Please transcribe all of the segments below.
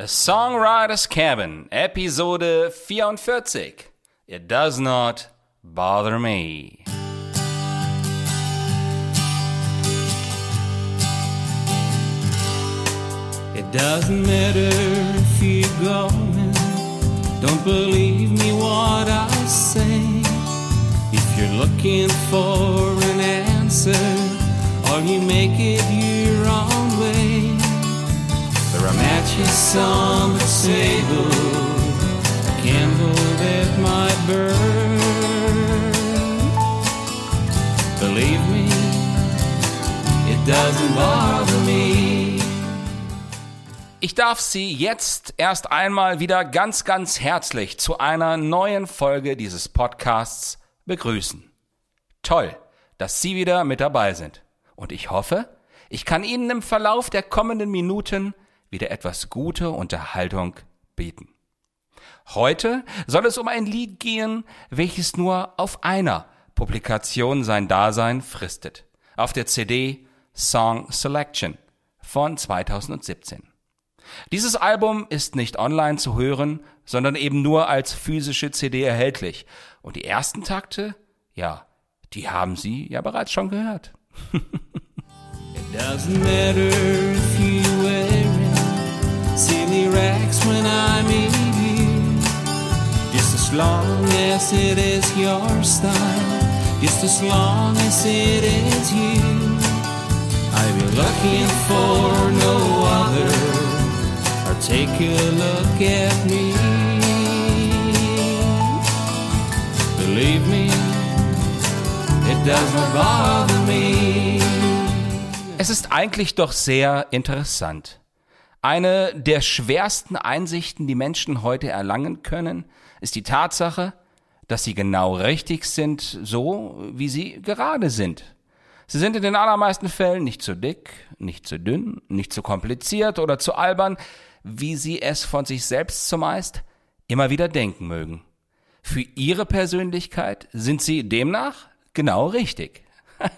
A Songwriter's Cabin, Episode 44. It does not bother me. It doesn't matter if you're going. Don't believe me what I say. If you're looking for an answer, or you make it your matches on the table, candle that might burn. Believe me, it doesn't bother me. Ich darf Sie jetzt erst einmal wieder ganz, ganz herzlich zu einer neuen Folge dieses Podcasts begrüßen. Toll, dass Sie wieder mit dabei sind. Und ich hoffe, ich kann Ihnen im Verlauf der kommenden Minuten wieder etwas gute Unterhaltung bieten. Heute soll es um ein Lied gehen, welches nur auf einer Publikation sein Dasein fristet. Auf der CD Song Selection von 2017. Dieses Album ist nicht online zu hören, sondern eben nur als physische CD erhältlich. Und die ersten Takte, ja, die haben Sie ja bereits schon gehört. rags when I meet you. Just as long as it is your style, just as long as it is you. I'll be looking for no other. Or take a look at me. Believe me, it doesn't bother me. Es ist eigentlich doch sehr interessant. Eine der schwersten Einsichten, die Menschen heute erlangen können, ist die Tatsache, dass sie genau richtig sind, so wie sie gerade sind. Sie sind in den allermeisten Fällen nicht zu dick, nicht zu dünn, nicht zu kompliziert oder zu albern, wie sie es von sich selbst zumeist immer wieder denken mögen. Für ihre Persönlichkeit sind sie demnach genau richtig.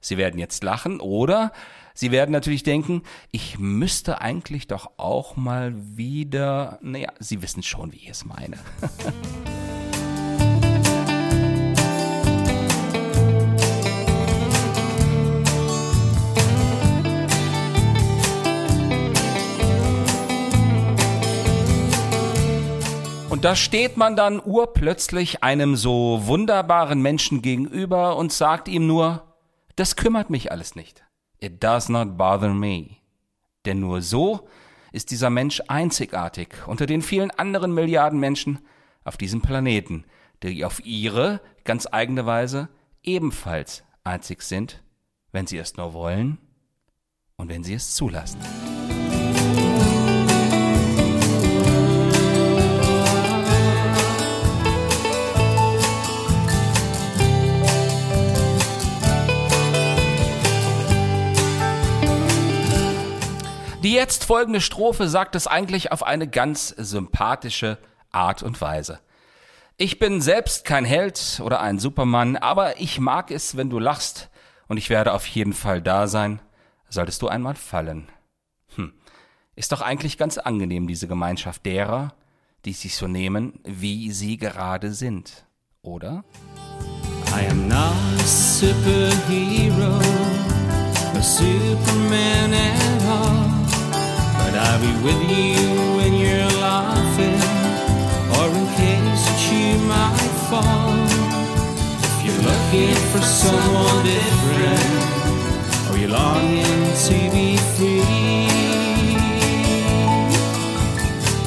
Sie werden jetzt lachen oder Sie werden natürlich denken, ich müsste eigentlich doch auch mal wieder, naja, Sie wissen schon, wie ich es meine. Und da steht man dann urplötzlich einem so wunderbaren Menschen gegenüber und sagt ihm nur, das kümmert mich alles nicht. It does not bother me. Denn nur so ist dieser Mensch einzigartig unter den vielen anderen Milliarden Menschen auf diesem Planeten, die auf ihre ganz eigene Weise ebenfalls einzig sind, wenn sie es nur wollen und wenn sie es zulassen. Die jetzt folgende Strophe sagt es eigentlich auf eine ganz sympathische Art und Weise. Ich bin selbst kein Held oder ein Supermann, aber ich mag es, wenn du lachst, und ich werde auf jeden Fall da sein, solltest du einmal fallen. Hm. Ist doch eigentlich ganz angenehm, diese Gemeinschaft derer, die sich so nehmen, wie sie gerade sind, oder? I am not a superhero, a superman at all, with you when you're laughing, or in case that you might fall. If you're looking for someone different, or you're longing to be free,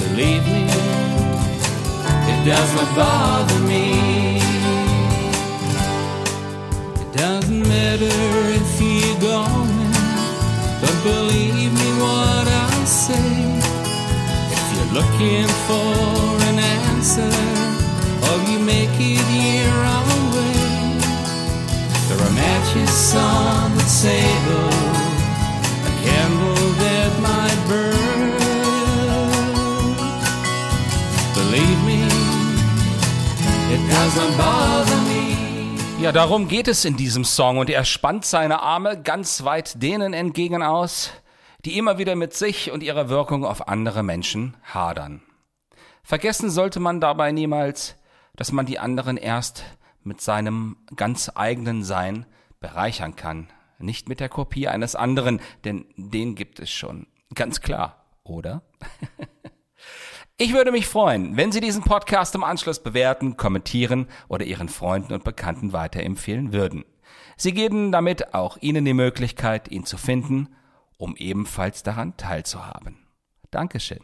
believe me, it does not bother me. It doesn't matter if you're going, don't believe looking for an answer, or you make it your own way, there are matches on the table, a candle that might burn. Believe me, it doesn't bother me. Ja, darum geht es in diesem Song und er spannt seine Arme ganz weit denen entgegen aus, die immer wieder mit sich und ihrer Wirkung auf andere Menschen hadern. Vergessen sollte man dabei niemals, dass man die anderen erst mit seinem ganz eigenen Sein bereichern kann, nicht mit der Kopie eines anderen, denn den gibt es schon. Ganz klar, oder? Ich würde mich freuen, wenn Sie diesen Podcast im Anschluss bewerten, kommentieren oder Ihren Freunden und Bekannten weiterempfehlen würden. Sie geben damit auch Ihnen die Möglichkeit, ihn zu finden, um ebenfalls daran teilzuhaben. Dankeschön.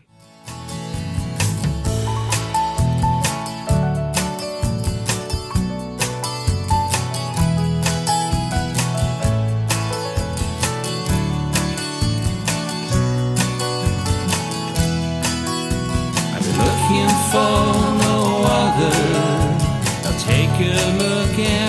For no other. Now take a look at